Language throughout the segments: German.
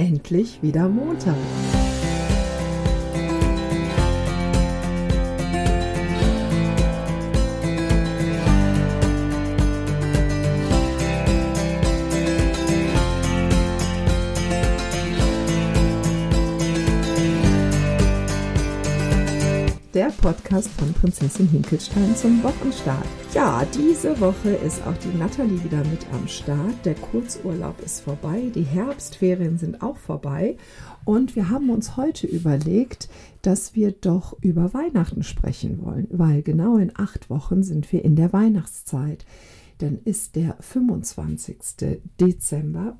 endlich wieder Montag. Podcast von Prinzessin Hinkelstein zum Wochenstart. Ja, diese Woche ist auch die Natalie wieder mit am Start. Der Kurzurlaub ist vorbei, die Herbstferien sind auch vorbei und wir haben uns heute überlegt, dass wir doch über Weihnachten sprechen wollen, weil genau in acht Wochen sind wir in der Weihnachtszeit. Dann ist der 25. Dezember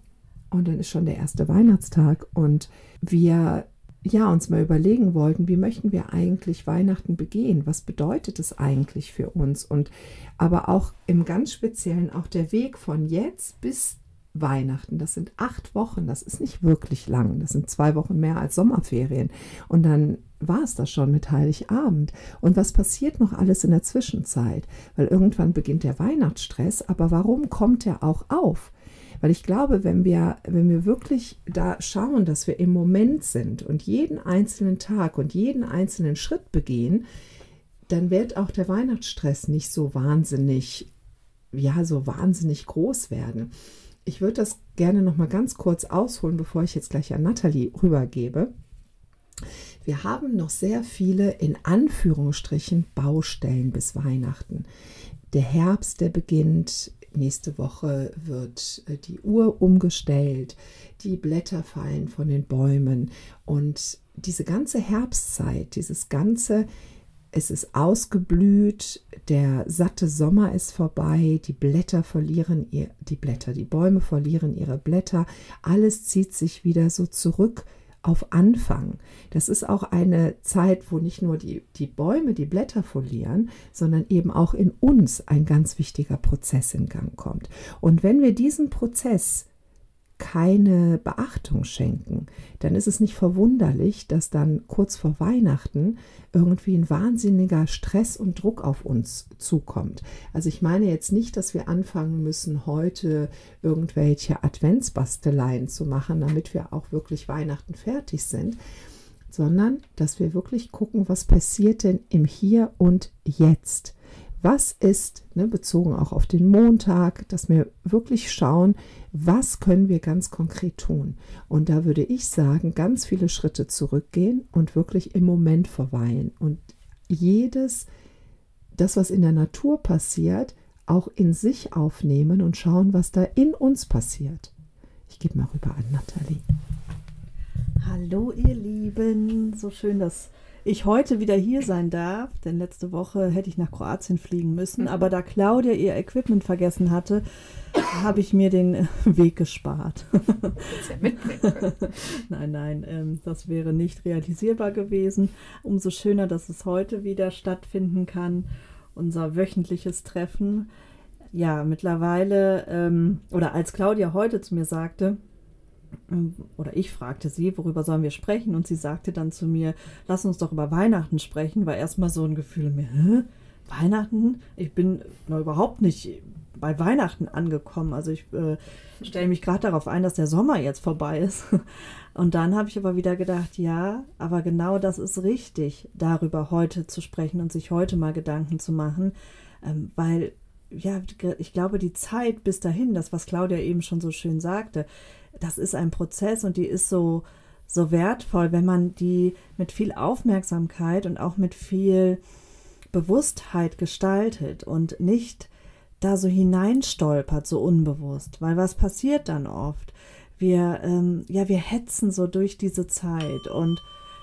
und dann ist schon der erste Weihnachtstag und wir ja, uns mal überlegen wollten, wie möchten wir eigentlich Weihnachten begehen? Was bedeutet es eigentlich für uns? Und aber auch im ganz Speziellen auch der Weg von jetzt bis Weihnachten. Das sind acht Wochen. Das ist nicht wirklich lang. Das sind zwei Wochen mehr als Sommerferien. Und dann war es das schon mit Heiligabend. Und was passiert noch alles in der Zwischenzeit? Weil irgendwann beginnt der Weihnachtsstress. Aber warum kommt er auch auf? Weil ich glaube, wenn wir, wenn wir wirklich da schauen, dass wir im Moment sind und jeden einzelnen Tag und jeden einzelnen Schritt begehen, dann wird auch der Weihnachtsstress nicht so wahnsinnig, ja, so wahnsinnig groß werden. Ich würde das gerne noch mal ganz kurz ausholen, bevor ich jetzt gleich an Nathalie rübergebe. Wir haben noch sehr viele in Anführungsstrichen Baustellen bis Weihnachten. Der Herbst, der beginnt, Nächste Woche wird äh, die Uhr umgestellt, die Blätter fallen von den Bäumen. Und diese ganze Herbstzeit, dieses ganze, es ist ausgeblüht, der satte Sommer ist vorbei, die Blätter verlieren ihr, die Blätter, die Bäume verlieren ihre Blätter, alles zieht sich wieder so zurück auf Anfang. Das ist auch eine Zeit, wo nicht nur die, die Bäume die Blätter folieren, sondern eben auch in uns ein ganz wichtiger Prozess in Gang kommt. Und wenn wir diesen Prozess keine Beachtung schenken, dann ist es nicht verwunderlich, dass dann kurz vor Weihnachten irgendwie ein wahnsinniger Stress und Druck auf uns zukommt. Also ich meine jetzt nicht, dass wir anfangen müssen, heute irgendwelche Adventsbasteleien zu machen, damit wir auch wirklich Weihnachten fertig sind, sondern dass wir wirklich gucken, was passiert denn im Hier und Jetzt was ist, ne, bezogen auch auf den Montag, dass wir wirklich schauen, was können wir ganz konkret tun. Und da würde ich sagen, ganz viele Schritte zurückgehen und wirklich im Moment verweilen und jedes, das, was in der Natur passiert, auch in sich aufnehmen und schauen, was da in uns passiert. Ich gebe mal rüber an Nathalie. Hallo ihr Lieben, so schön, dass ich heute wieder hier sein darf, denn letzte Woche hätte ich nach Kroatien fliegen müssen, aber da Claudia ihr Equipment vergessen hatte, habe ich mir den Weg gespart. nein, nein, ähm, das wäre nicht realisierbar gewesen. Umso schöner, dass es heute wieder stattfinden kann, unser wöchentliches Treffen. Ja, mittlerweile, ähm, oder als Claudia heute zu mir sagte, oder ich fragte sie, worüber sollen wir sprechen? Und sie sagte dann zu mir, lass uns doch über Weihnachten sprechen, war erstmal so ein Gefühl in mir, Hä? Weihnachten? Ich bin noch überhaupt nicht bei Weihnachten angekommen. Also ich äh, stelle mich gerade darauf ein, dass der Sommer jetzt vorbei ist. Und dann habe ich aber wieder gedacht, ja, aber genau das ist richtig, darüber heute zu sprechen und sich heute mal Gedanken zu machen, ähm, weil ja, ich glaube, die Zeit bis dahin, das, was Claudia eben schon so schön sagte, das ist ein Prozess und die ist so, so wertvoll, wenn man die mit viel Aufmerksamkeit und auch mit viel Bewusstheit gestaltet und nicht da so hineinstolpert, so unbewusst. Weil was passiert dann oft? Wir, ähm, ja, wir hetzen so durch diese Zeit und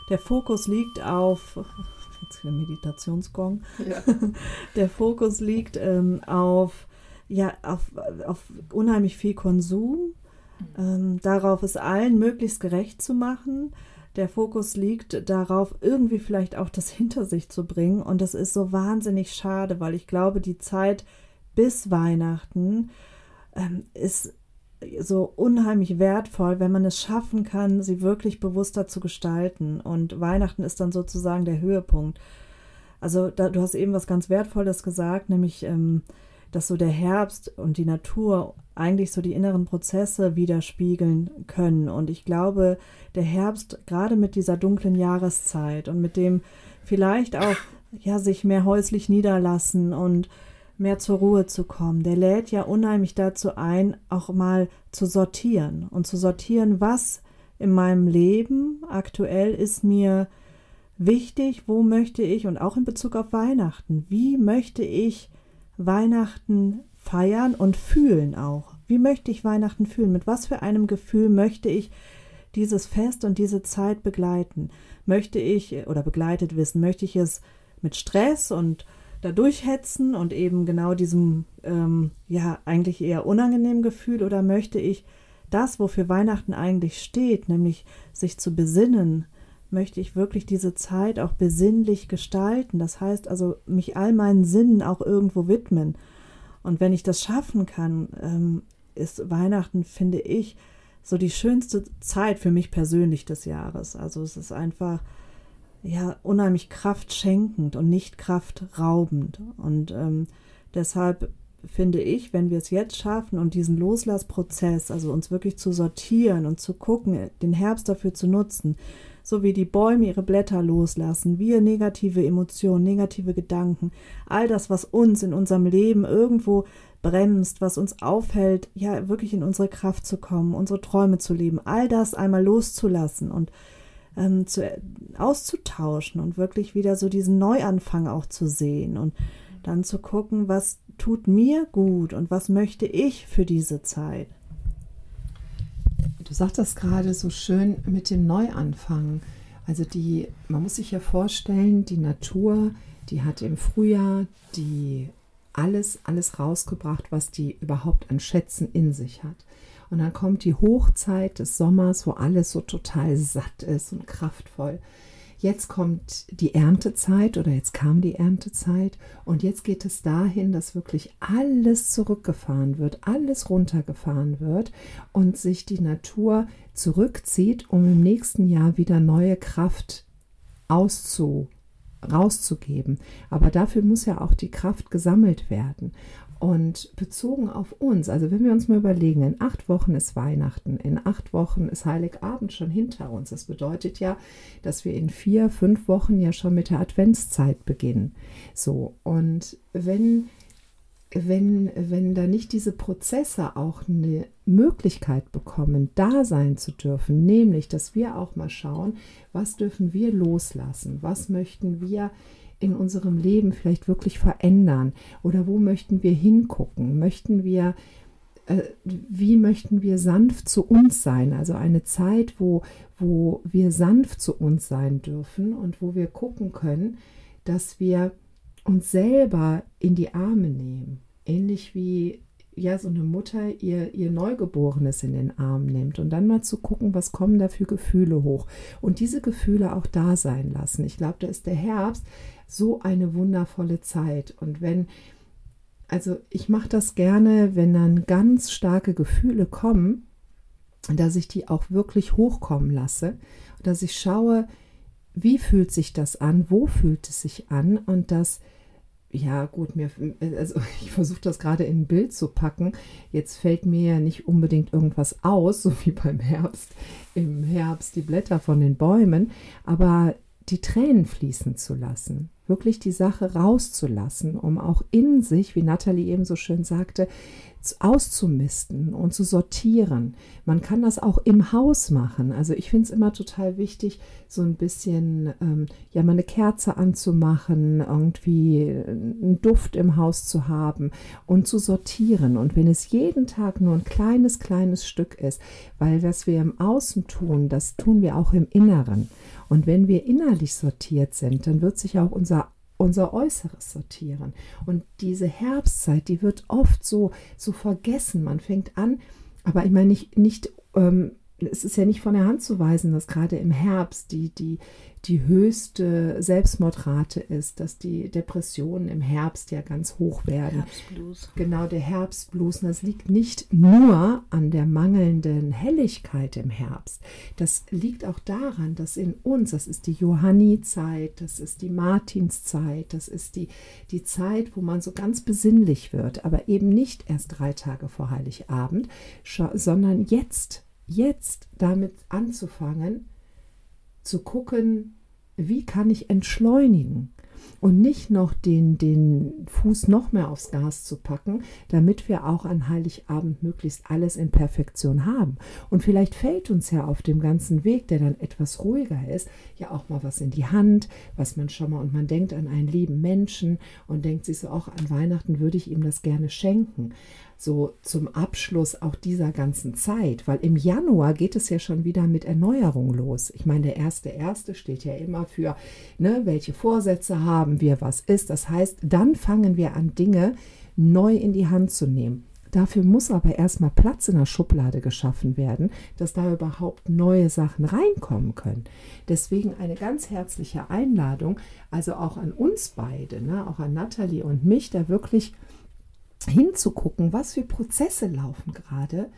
der Fokus liegt auf, jetzt der Meditationsgong, ja. der Fokus liegt ähm, auf, ja, auf, auf unheimlich viel Konsum ähm, darauf es allen möglichst gerecht zu machen. Der Fokus liegt darauf, irgendwie vielleicht auch das hinter sich zu bringen. Und das ist so wahnsinnig schade, weil ich glaube, die Zeit bis Weihnachten ähm, ist so unheimlich wertvoll, wenn man es schaffen kann, sie wirklich bewusster zu gestalten. Und Weihnachten ist dann sozusagen der Höhepunkt. Also da, du hast eben was ganz Wertvolles gesagt, nämlich ähm, dass so der Herbst und die Natur eigentlich so die inneren Prozesse widerspiegeln können. Und ich glaube, der Herbst, gerade mit dieser dunklen Jahreszeit und mit dem vielleicht auch ja, sich mehr häuslich niederlassen und mehr zur Ruhe zu kommen, der lädt ja unheimlich dazu ein, auch mal zu sortieren und zu sortieren, was in meinem Leben aktuell ist mir wichtig, wo möchte ich und auch in Bezug auf Weihnachten, wie möchte ich Weihnachten feiern und fühlen auch. Wie möchte ich Weihnachten fühlen? Mit was für einem Gefühl möchte ich dieses Fest und diese Zeit begleiten? Möchte ich oder begleitet wissen, möchte ich es mit Stress und da durchhetzen und eben genau diesem, ähm, ja, eigentlich eher unangenehmen Gefühl oder möchte ich das, wofür Weihnachten eigentlich steht, nämlich sich zu besinnen, möchte ich wirklich diese Zeit auch besinnlich gestalten. Das heißt also, mich all meinen Sinnen auch irgendwo widmen. Und wenn ich das schaffen kann, ähm, ist Weihnachten, finde ich, so die schönste Zeit für mich persönlich des Jahres. Also es ist einfach ja unheimlich kraftschenkend und nicht kraftraubend. Und ähm, deshalb finde ich, wenn wir es jetzt schaffen und diesen Loslassprozess, also uns wirklich zu sortieren und zu gucken, den Herbst dafür zu nutzen, so wie die Bäume ihre Blätter loslassen, wir negative Emotionen, negative Gedanken, all das, was uns in unserem Leben irgendwo bremst, was uns aufhält, ja wirklich in unsere Kraft zu kommen, unsere Träume zu leben, all das einmal loszulassen und ähm, zu, auszutauschen und wirklich wieder so diesen Neuanfang auch zu sehen und dann zu gucken, was tut mir gut und was möchte ich für diese Zeit. Du sagtest gerade so schön mit dem Neuanfang. Also die, man muss sich ja vorstellen, die Natur, die hat im Frühjahr die alles, alles rausgebracht, was die überhaupt an Schätzen in sich hat. Und dann kommt die Hochzeit des Sommers, wo alles so total satt ist und kraftvoll. Jetzt kommt die Erntezeit oder jetzt kam die Erntezeit und jetzt geht es dahin, dass wirklich alles zurückgefahren wird, alles runtergefahren wird und sich die Natur zurückzieht, um im nächsten Jahr wieder neue Kraft auszu rauszugeben. Aber dafür muss ja auch die Kraft gesammelt werden. Und bezogen auf uns, also wenn wir uns mal überlegen, in acht Wochen ist Weihnachten, in acht Wochen ist Heiligabend schon hinter uns. Das bedeutet ja, dass wir in vier, fünf Wochen ja schon mit der Adventszeit beginnen. So, und wenn, wenn, wenn da nicht diese Prozesse auch eine Möglichkeit bekommen, da sein zu dürfen, nämlich, dass wir auch mal schauen, was dürfen wir loslassen, was möchten wir in unserem Leben vielleicht wirklich verändern? Oder wo möchten wir hingucken? Möchten wir, äh, wie möchten wir sanft zu uns sein? Also eine Zeit, wo, wo wir sanft zu uns sein dürfen und wo wir gucken können, dass wir uns selber in die Arme nehmen. Ähnlich wie ja so eine Mutter ihr, ihr Neugeborenes in den Arm nimmt und dann mal zu gucken, was kommen da für Gefühle hoch. Und diese Gefühle auch da sein lassen. Ich glaube, da ist der Herbst so eine wundervolle Zeit. Und wenn also ich mache das gerne, wenn dann ganz starke Gefühle kommen, dass ich die auch wirklich hochkommen lasse, dass ich schaue, wie fühlt sich das an, wo fühlt es sich an und dass ja, gut, mir, also ich versuche das gerade in ein Bild zu packen. Jetzt fällt mir ja nicht unbedingt irgendwas aus, so wie beim Herbst, im Herbst die Blätter von den Bäumen, aber die Tränen fließen zu lassen, wirklich die Sache rauszulassen, um auch in sich, wie Nathalie eben so schön sagte, auszumisten und zu sortieren. Man kann das auch im Haus machen. Also ich finde es immer total wichtig, so ein bisschen, ähm, ja, mal eine Kerze anzumachen, irgendwie einen Duft im Haus zu haben und zu sortieren. Und wenn es jeden Tag nur ein kleines, kleines Stück ist, weil was wir im Außen tun, das tun wir auch im Inneren. Und wenn wir innerlich sortiert sind, dann wird sich auch unser unser Äußeres sortieren. Und diese Herbstzeit, die wird oft so, so vergessen. Man fängt an, aber ich meine nicht, nicht ähm, es ist ja nicht von der Hand zu weisen, dass gerade im Herbst die, die, die höchste Selbstmordrate ist, dass die Depressionen im Herbst ja ganz hoch werden. Herbstblues. Genau, der Herbstblues. Und das liegt nicht nur an der mangelnden Helligkeit im Herbst. Das liegt auch daran, dass in uns, das ist die Johanni-Zeit, das ist die Martinszeit, das ist die, die Zeit, wo man so ganz besinnlich wird, aber eben nicht erst drei Tage vor Heiligabend, sondern jetzt jetzt damit anzufangen, zu gucken, wie kann ich entschleunigen und nicht noch den, den Fuß noch mehr aufs Gas zu packen, damit wir auch an Heiligabend möglichst alles in Perfektion haben. Und vielleicht fällt uns ja auf dem ganzen Weg, der dann etwas ruhiger ist, ja auch mal was in die Hand, was man schon mal und man denkt an einen lieben Menschen und denkt sich so, auch an Weihnachten würde ich ihm das gerne schenken so zum Abschluss auch dieser ganzen Zeit, weil im Januar geht es ja schon wieder mit Erneuerung los. Ich meine, der erste erste steht ja immer für, ne, welche Vorsätze haben wir, was ist. Das heißt, dann fangen wir an, Dinge neu in die Hand zu nehmen. Dafür muss aber erstmal Platz in der Schublade geschaffen werden, dass da überhaupt neue Sachen reinkommen können. Deswegen eine ganz herzliche Einladung, also auch an uns beide, ne, auch an Nathalie und mich, da wirklich hinzugucken, was für Prozesse laufen gerade,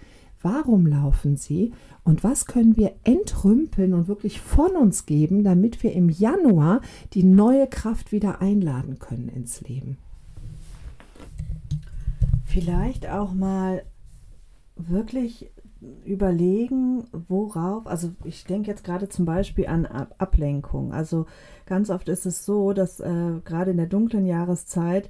warum laufen sie und was können wir entrümpeln und wirklich von uns geben, damit wir im Januar die neue Kraft wieder einladen können ins Leben. Vielleicht auch mal wirklich überlegen, worauf, also ich denke jetzt gerade zum Beispiel an Ablenkung. Also ganz oft ist es so, dass äh, gerade in der dunklen Jahreszeit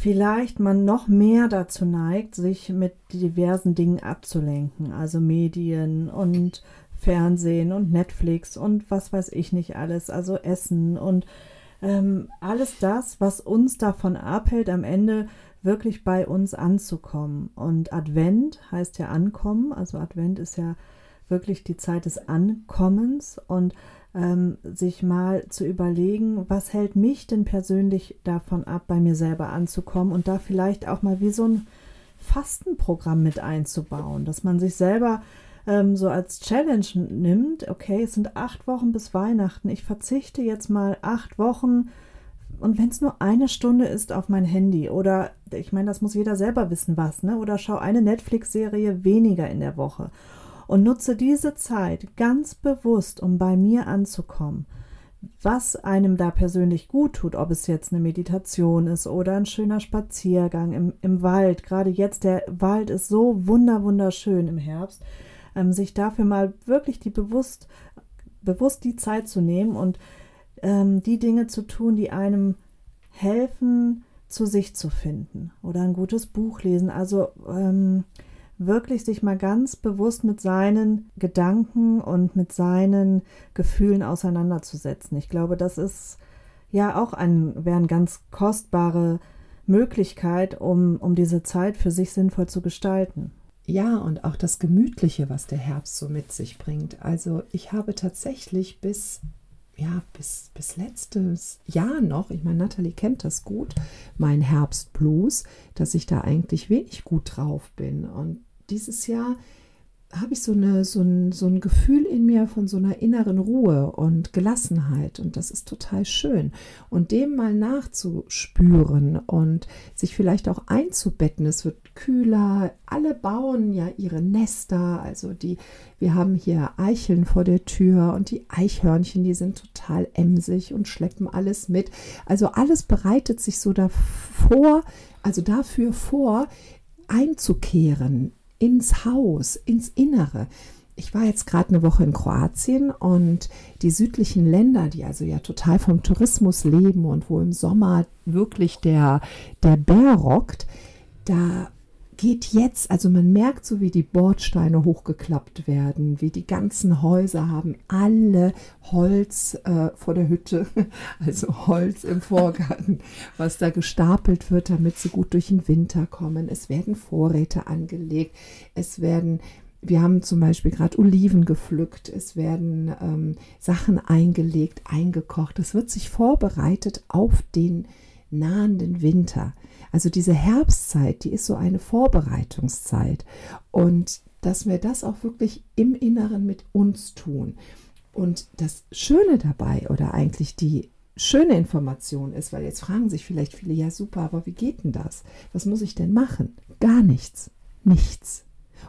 vielleicht man noch mehr dazu neigt, sich mit diversen Dingen abzulenken, also Medien und Fernsehen und Netflix und was weiß ich nicht alles, also Essen und ähm, alles das, was uns davon abhält, am Ende wirklich bei uns anzukommen. Und Advent heißt ja ankommen, also Advent ist ja wirklich die Zeit des Ankommens und ähm, sich mal zu überlegen, was hält mich denn persönlich davon ab, bei mir selber anzukommen und da vielleicht auch mal wie so ein Fastenprogramm mit einzubauen, dass man sich selber ähm, so als Challenge nimmt, okay, es sind acht Wochen bis Weihnachten, ich verzichte jetzt mal acht Wochen und wenn es nur eine Stunde ist auf mein Handy oder ich meine, das muss jeder selber wissen, was, ne? Oder schau eine Netflix-Serie weniger in der Woche und nutze diese Zeit ganz bewusst, um bei mir anzukommen. Was einem da persönlich gut tut, ob es jetzt eine Meditation ist oder ein schöner Spaziergang im, im Wald. Gerade jetzt, der Wald ist so wunder, wunderschön im Herbst. Ähm, sich dafür mal wirklich die bewusst, bewusst die Zeit zu nehmen und ähm, die Dinge zu tun, die einem helfen, zu sich zu finden. Oder ein gutes Buch lesen. Also ähm, wirklich sich mal ganz bewusst mit seinen Gedanken und mit seinen Gefühlen auseinanderzusetzen. Ich glaube, das ist ja auch ein, wäre eine ganz kostbare Möglichkeit, um, um diese Zeit für sich sinnvoll zu gestalten. Ja, und auch das Gemütliche, was der Herbst so mit sich bringt. Also ich habe tatsächlich bis ja, bis, bis letztes Jahr noch, ich meine, Nathalie kennt das gut, mein Herbstblues, dass ich da eigentlich wenig gut drauf bin. Und dieses Jahr habe ich so, eine, so, ein, so ein Gefühl in mir von so einer inneren Ruhe und Gelassenheit und das ist total schön. Und dem mal nachzuspüren und sich vielleicht auch einzubetten. Es wird kühler, alle bauen ja ihre Nester, also die, wir haben hier Eicheln vor der Tür und die Eichhörnchen, die sind total emsig und schleppen alles mit. Also alles bereitet sich so davor, also dafür vor, einzukehren ins Haus, ins Innere. Ich war jetzt gerade eine Woche in Kroatien und die südlichen Länder, die also ja total vom Tourismus leben und wo im Sommer wirklich der, der Bär rockt, da geht jetzt, also man merkt so, wie die Bordsteine hochgeklappt werden, wie die ganzen Häuser haben alle Holz äh, vor der Hütte, also Holz im Vorgarten, was da gestapelt wird, damit sie gut durch den Winter kommen. Es werden Vorräte angelegt, es werden wir haben zum Beispiel gerade Oliven gepflückt, es werden ähm, Sachen eingelegt, eingekocht. Es wird sich vorbereitet auf den nahenden Winter. Also diese Herbstzeit, die ist so eine Vorbereitungszeit. Und dass wir das auch wirklich im Inneren mit uns tun. Und das Schöne dabei oder eigentlich die schöne Information ist, weil jetzt fragen sich vielleicht viele, ja super, aber wie geht denn das? Was muss ich denn machen? Gar nichts, nichts.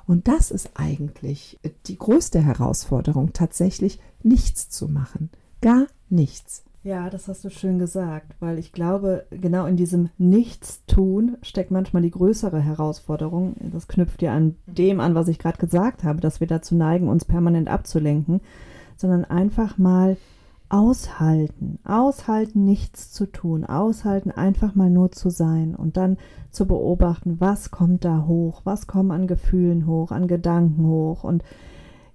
Und das ist eigentlich die größte Herausforderung, tatsächlich nichts zu machen. Gar nichts. Ja, das hast du schön gesagt, weil ich glaube, genau in diesem Nichtstun steckt manchmal die größere Herausforderung. Das knüpft ja an dem an, was ich gerade gesagt habe, dass wir dazu neigen, uns permanent abzulenken, sondern einfach mal aushalten, aushalten, nichts zu tun, aushalten, einfach mal nur zu sein und dann zu beobachten, was kommt da hoch, was kommen an Gefühlen hoch, an Gedanken hoch und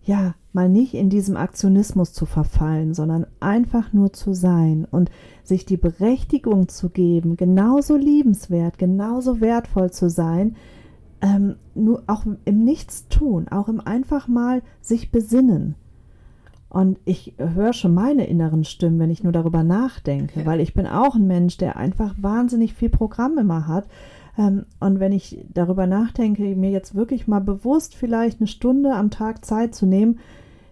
ja, mal nicht in diesem Aktionismus zu verfallen, sondern einfach nur zu sein und sich die Berechtigung zu geben, genauso liebenswert, genauso wertvoll zu sein, ähm, nur auch im Nichtstun, auch im einfach mal sich besinnen. Und ich höre schon meine inneren Stimmen, wenn ich nur darüber nachdenke, ja. weil ich bin auch ein Mensch, der einfach wahnsinnig viel Programm immer hat und wenn ich darüber nachdenke, mir jetzt wirklich mal bewusst vielleicht eine Stunde am Tag Zeit zu nehmen,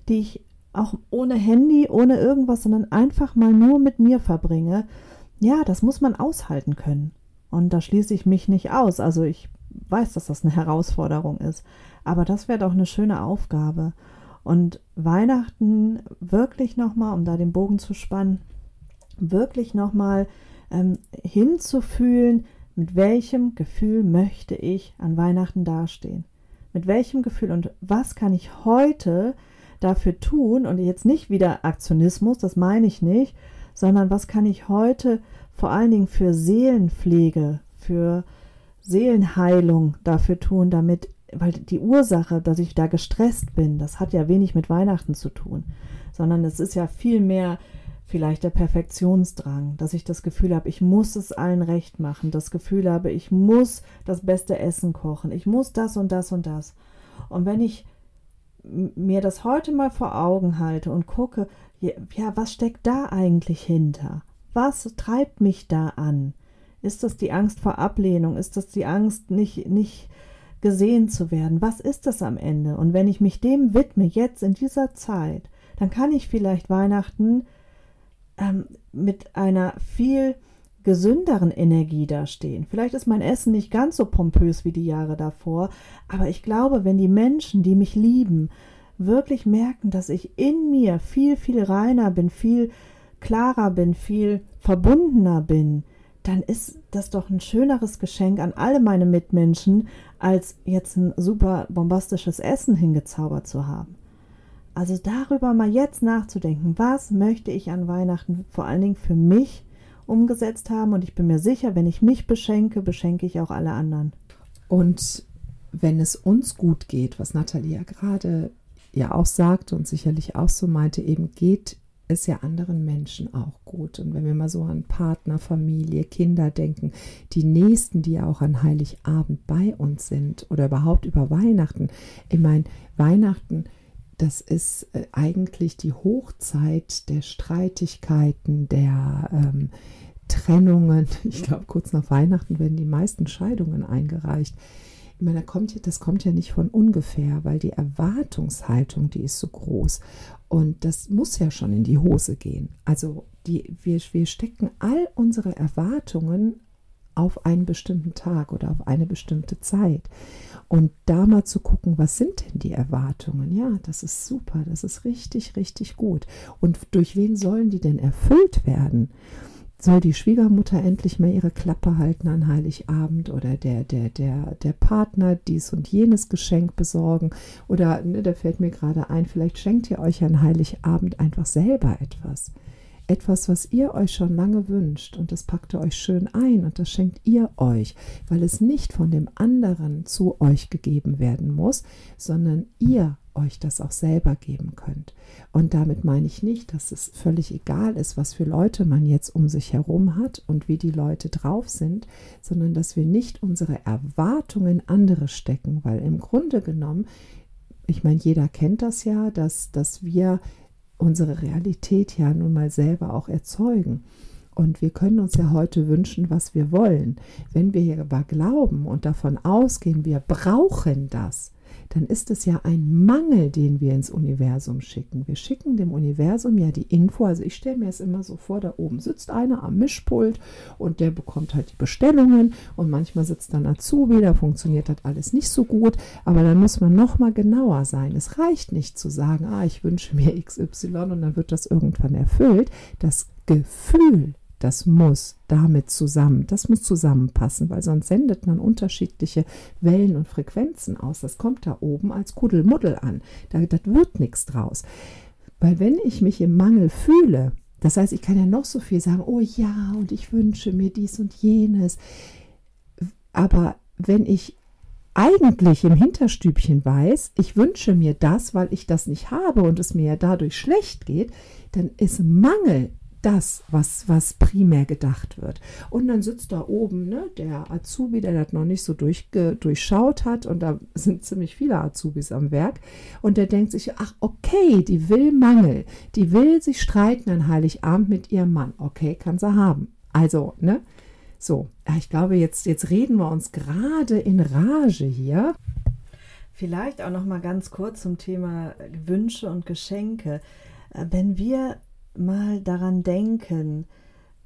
die ich auch ohne Handy, ohne irgendwas, sondern einfach mal nur mit mir verbringe, ja, das muss man aushalten können. Und da schließe ich mich nicht aus. Also ich weiß, dass das eine Herausforderung ist. Aber das wäre doch eine schöne Aufgabe. Und Weihnachten wirklich nochmal, um da den Bogen zu spannen, wirklich nochmal ähm, hinzufühlen, mit welchem Gefühl möchte ich an Weihnachten dastehen? Mit welchem Gefühl und was kann ich heute dafür tun? Und jetzt nicht wieder Aktionismus, das meine ich nicht, sondern was kann ich heute vor allen Dingen für Seelenpflege, für Seelenheilung dafür tun, damit, weil die Ursache, dass ich da gestresst bin, das hat ja wenig mit Weihnachten zu tun, sondern es ist ja viel mehr vielleicht der Perfektionsdrang, dass ich das Gefühl habe, ich muss es allen recht machen, das Gefühl habe, ich muss das beste Essen kochen, ich muss das und das und das. Und wenn ich mir das heute mal vor Augen halte und gucke, ja, was steckt da eigentlich hinter? Was treibt mich da an? Ist das die Angst vor Ablehnung? Ist das die Angst, nicht, nicht gesehen zu werden? Was ist das am Ende? Und wenn ich mich dem widme, jetzt in dieser Zeit, dann kann ich vielleicht Weihnachten ähm, mit einer viel gesünderen Energie dastehen. Vielleicht ist mein Essen nicht ganz so pompös wie die Jahre davor, aber ich glaube, wenn die Menschen, die mich lieben, wirklich merken, dass ich in mir viel, viel reiner bin, viel klarer bin, viel verbundener bin, dann ist das doch ein schöneres Geschenk an alle meine Mitmenschen, als jetzt ein super bombastisches Essen hingezaubert zu haben. Also darüber mal jetzt nachzudenken, was möchte ich an Weihnachten vor allen Dingen für mich umgesetzt haben. Und ich bin mir sicher, wenn ich mich beschenke, beschenke ich auch alle anderen. Und wenn es uns gut geht, was Nathalie ja gerade ja auch sagte und sicherlich auch so meinte, eben geht es ja anderen Menschen auch gut. Und wenn wir mal so an Partner, Familie, Kinder denken, die Nächsten, die ja auch an Heiligabend bei uns sind oder überhaupt über Weihnachten. Ich meine, Weihnachten das ist äh, eigentlich die Hochzeit der Streitigkeiten, der ähm, Trennungen. Ich glaube, kurz nach Weihnachten werden die meisten Scheidungen eingereicht. Ich meine, das kommt, ja nicht von ungefähr, weil die Erwartungshaltung, die ist so groß. Und das muss ja schon in die Hose gehen. Also die, wir, wir stecken all unsere Erwartungen auf einen bestimmten Tag oder auf eine bestimmte Zeit. Und da mal zu gucken, was sind denn die Erwartungen? Ja, das ist super, das ist richtig, richtig gut. Und durch wen sollen die denn erfüllt werden? Soll die Schwiegermutter endlich mal ihre Klappe halten an Heiligabend oder der, der, der, der Partner dies und jenes Geschenk besorgen? Oder, ne, da fällt mir gerade ein, vielleicht schenkt ihr euch an Heiligabend einfach selber etwas etwas, was ihr euch schon lange wünscht und das packt ihr euch schön ein und das schenkt ihr euch, weil es nicht von dem anderen zu euch gegeben werden muss, sondern ihr euch das auch selber geben könnt. Und damit meine ich nicht, dass es völlig egal ist, was für Leute man jetzt um sich herum hat und wie die Leute drauf sind, sondern dass wir nicht unsere Erwartungen in andere stecken, weil im Grunde genommen, ich meine, jeder kennt das ja, dass, dass wir unsere Realität ja nun mal selber auch erzeugen. Und wir können uns ja heute wünschen, was wir wollen. Wenn wir aber glauben und davon ausgehen, wir brauchen das, dann ist es ja ein Mangel, den wir ins Universum schicken. Wir schicken dem Universum ja die Info. Also ich stelle mir es immer so vor, da oben sitzt einer am Mischpult und der bekommt halt die Bestellungen und manchmal sitzt dann Azubi, da funktioniert das alles nicht so gut, aber dann muss man noch mal genauer sein. Es reicht nicht zu sagen, ah, ich wünsche mir XY und dann wird das irgendwann erfüllt. Das Gefühl das muss damit zusammen, das muss zusammenpassen, weil sonst sendet man unterschiedliche Wellen und Frequenzen aus. Das kommt da oben als Kuddelmuddel an. Da, das wird nichts draus. Weil wenn ich mich im Mangel fühle, das heißt, ich kann ja noch so viel sagen, oh ja, und ich wünsche mir dies und jenes. Aber wenn ich eigentlich im Hinterstübchen weiß, ich wünsche mir das, weil ich das nicht habe und es mir ja dadurch schlecht geht, dann ist Mangel das, was, was primär gedacht wird. Und dann sitzt da oben ne, der Azubi, der das noch nicht so durchge, durchschaut hat, und da sind ziemlich viele Azubis am Werk, und der denkt sich, ach okay, die will Mangel, die will sich streiten an Heiligabend mit ihrem Mann. Okay, kann sie haben. Also, ne? So, ich glaube, jetzt, jetzt reden wir uns gerade in Rage hier. Vielleicht auch noch mal ganz kurz zum Thema Wünsche und Geschenke. Äh, wenn wir mal daran denken,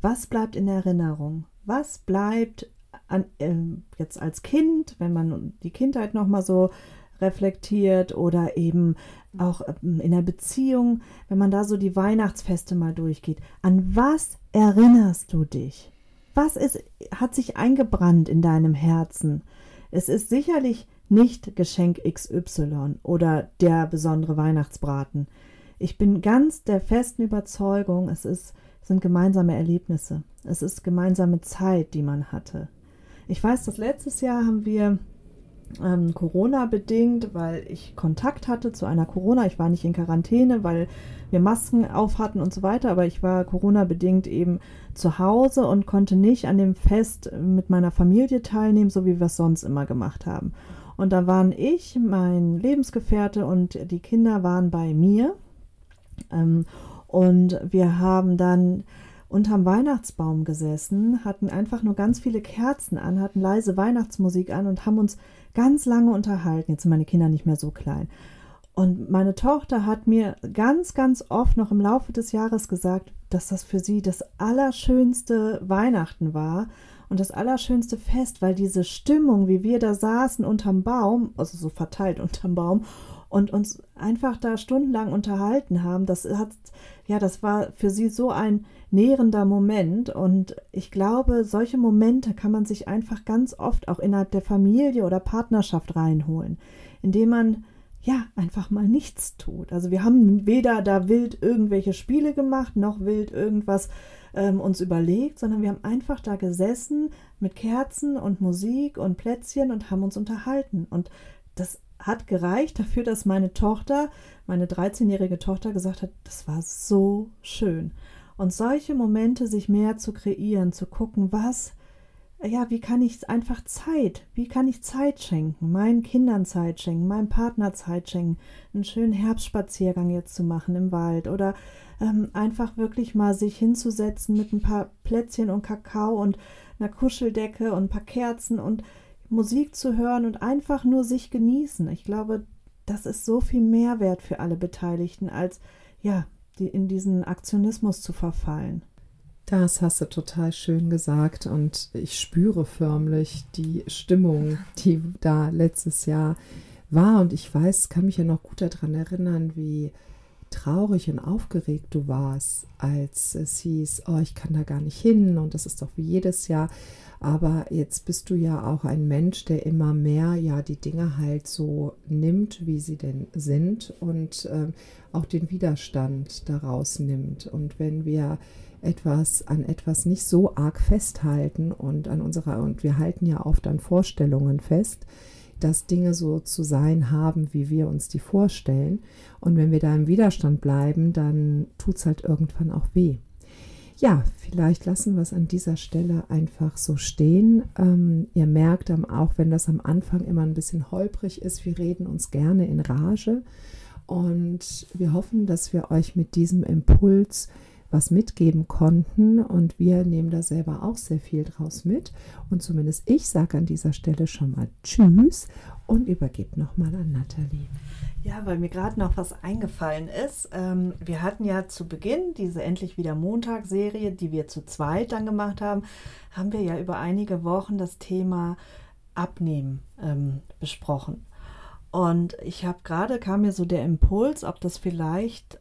was bleibt in Erinnerung? Was bleibt an, äh, jetzt als Kind, wenn man die Kindheit noch mal so reflektiert oder eben auch ähm, in der Beziehung, wenn man da so die Weihnachtsfeste mal durchgeht. An was erinnerst du dich? Was ist, hat sich eingebrannt in deinem Herzen? Es ist sicherlich nicht Geschenk XY oder der besondere Weihnachtsbraten. Ich bin ganz der festen Überzeugung, es ist, sind gemeinsame Erlebnisse. Es ist gemeinsame Zeit, die man hatte. Ich weiß, dass letztes Jahr haben wir ähm, Corona bedingt, weil ich Kontakt hatte zu einer Corona. Ich war nicht in Quarantäne, weil wir Masken auf hatten und so weiter, aber ich war Corona bedingt eben zu Hause und konnte nicht an dem Fest mit meiner Familie teilnehmen, so wie wir es sonst immer gemacht haben. Und da waren ich, mein Lebensgefährte und die Kinder waren bei mir und wir haben dann unterm Weihnachtsbaum gesessen, hatten einfach nur ganz viele Kerzen an, hatten leise Weihnachtsmusik an und haben uns ganz lange unterhalten. Jetzt sind meine Kinder nicht mehr so klein. Und meine Tochter hat mir ganz, ganz oft noch im Laufe des Jahres gesagt, dass das für sie das allerschönste Weihnachten war und das allerschönste Fest, weil diese Stimmung, wie wir da saßen unterm Baum, also so verteilt unterm Baum und uns einfach da stundenlang unterhalten haben. Das hat, ja, das war für sie so ein nährender Moment. Und ich glaube, solche Momente kann man sich einfach ganz oft auch innerhalb der Familie oder Partnerschaft reinholen, indem man ja, einfach mal nichts tut. Also wir haben weder da wild irgendwelche Spiele gemacht, noch wild irgendwas ähm, uns überlegt, sondern wir haben einfach da gesessen mit Kerzen und Musik und Plätzchen und haben uns unterhalten. Und das hat gereicht dafür, dass meine Tochter, meine 13-jährige Tochter gesagt hat, das war so schön. Und solche Momente sich mehr zu kreieren, zu gucken, was, ja, wie kann ich einfach Zeit, wie kann ich Zeit schenken, meinen Kindern Zeit schenken, meinem Partner Zeit schenken, einen schönen Herbstspaziergang jetzt zu machen im Wald oder ähm, einfach wirklich mal sich hinzusetzen mit ein paar Plätzchen und Kakao und einer Kuscheldecke und ein paar Kerzen und Musik zu hören und einfach nur sich genießen. Ich glaube, das ist so viel Mehrwert für alle Beteiligten, als ja, die in diesen Aktionismus zu verfallen. Das hast du total schön gesagt und ich spüre förmlich die Stimmung, die da letztes Jahr war und ich weiß, kann mich ja noch gut daran erinnern, wie traurig und aufgeregt du warst, als es hieß, oh, ich kann da gar nicht hin und das ist doch wie jedes Jahr. Aber jetzt bist du ja auch ein Mensch, der immer mehr ja die Dinge halt so nimmt, wie sie denn sind und äh, auch den Widerstand daraus nimmt. Und wenn wir etwas an etwas nicht so arg festhalten und an unserer und wir halten ja oft an Vorstellungen fest, dass Dinge so zu sein haben, wie wir uns die vorstellen. Und wenn wir da im Widerstand bleiben, dann tut es halt irgendwann auch weh ja, vielleicht lassen wir es an dieser Stelle einfach so stehen. Ähm, ihr merkt auch, wenn das am Anfang immer ein bisschen holprig ist, wir reden uns gerne in Rage. Und wir hoffen, dass wir euch mit diesem Impuls was mitgeben konnten. Und wir nehmen da selber auch sehr viel draus mit. Und zumindest ich sage an dieser Stelle schon mal Tschüss und übergebe nochmal an Nathalie. Ja, weil mir gerade noch was eingefallen ist. Ähm, wir hatten ja zu Beginn diese Endlich wieder Montag-Serie, die wir zu zweit dann gemacht haben, haben wir ja über einige Wochen das Thema Abnehmen ähm, besprochen. Und ich habe gerade, kam mir so der Impuls, ob das vielleicht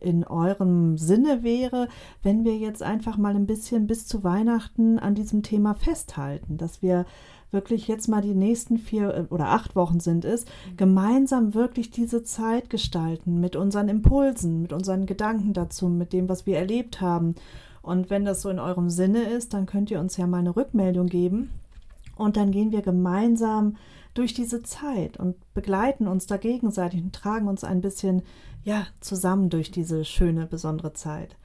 in eurem Sinne wäre, wenn wir jetzt einfach mal ein bisschen bis zu Weihnachten an diesem Thema festhalten, dass wir wirklich jetzt mal die nächsten vier äh, oder acht Wochen sind es, gemeinsam wirklich diese Zeit gestalten mit unseren Impulsen, mit unseren Gedanken dazu, mit dem, was wir erlebt haben. Und wenn das so in eurem Sinne ist, dann könnt ihr uns ja mal eine Rückmeldung geben. Und dann gehen wir gemeinsam durch diese Zeit und begleiten uns da gegenseitig und tragen uns ein bisschen ja zusammen durch diese schöne besondere Zeit.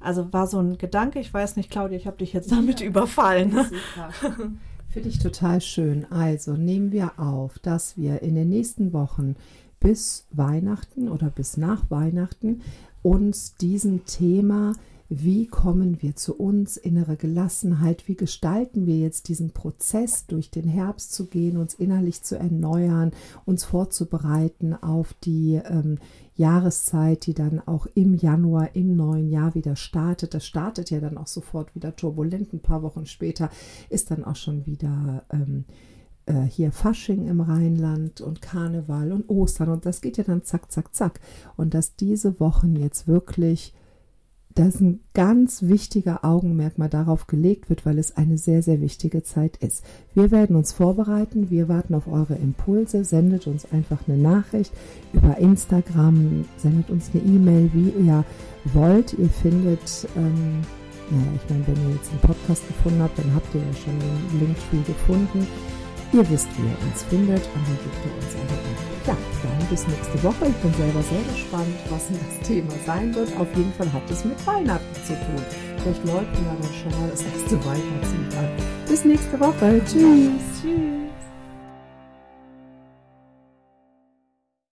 Also war so ein Gedanke, ich weiß nicht, Claudia, ich habe dich jetzt damit ja, überfallen. Super. Finde ich total schön. Also nehmen wir auf, dass wir in den nächsten Wochen bis Weihnachten oder bis nach Weihnachten uns diesem Thema wie kommen wir zu uns, innere Gelassenheit, wie gestalten wir jetzt diesen Prozess, durch den Herbst zu gehen, uns innerlich zu erneuern, uns vorzubereiten auf die ähm, Jahreszeit, die dann auch im Januar, im neuen Jahr wieder startet. Das startet ja dann auch sofort wieder turbulent. Ein paar Wochen später ist dann auch schon wieder ähm, äh, hier Fasching im Rheinland und Karneval und Ostern und das geht ja dann zack, zack, zack. Und dass diese Wochen jetzt wirklich dass ein ganz wichtiger Augenmerk mal darauf gelegt wird, weil es eine sehr, sehr wichtige Zeit ist. Wir werden uns vorbereiten, wir warten auf eure Impulse, sendet uns einfach eine Nachricht über Instagram, sendet uns eine E-Mail, wie ihr wollt. Ihr findet, ähm, naja, ich meine, wenn ihr jetzt einen Podcast gefunden habt, dann habt ihr ja schon den Linktree gefunden. Ihr wisst, wie ihr uns findet und dann gebt ihr uns eine Info. Ja, dann bis nächste Woche. Ich bin selber sehr gespannt, was das Thema sein wird. Auf jeden Fall hat es mit Weihnachten zu tun. Vielleicht läuten wir dann schon mal das erste Weihnachtslied an. Bis nächste Woche. Tschüss. Tschüss.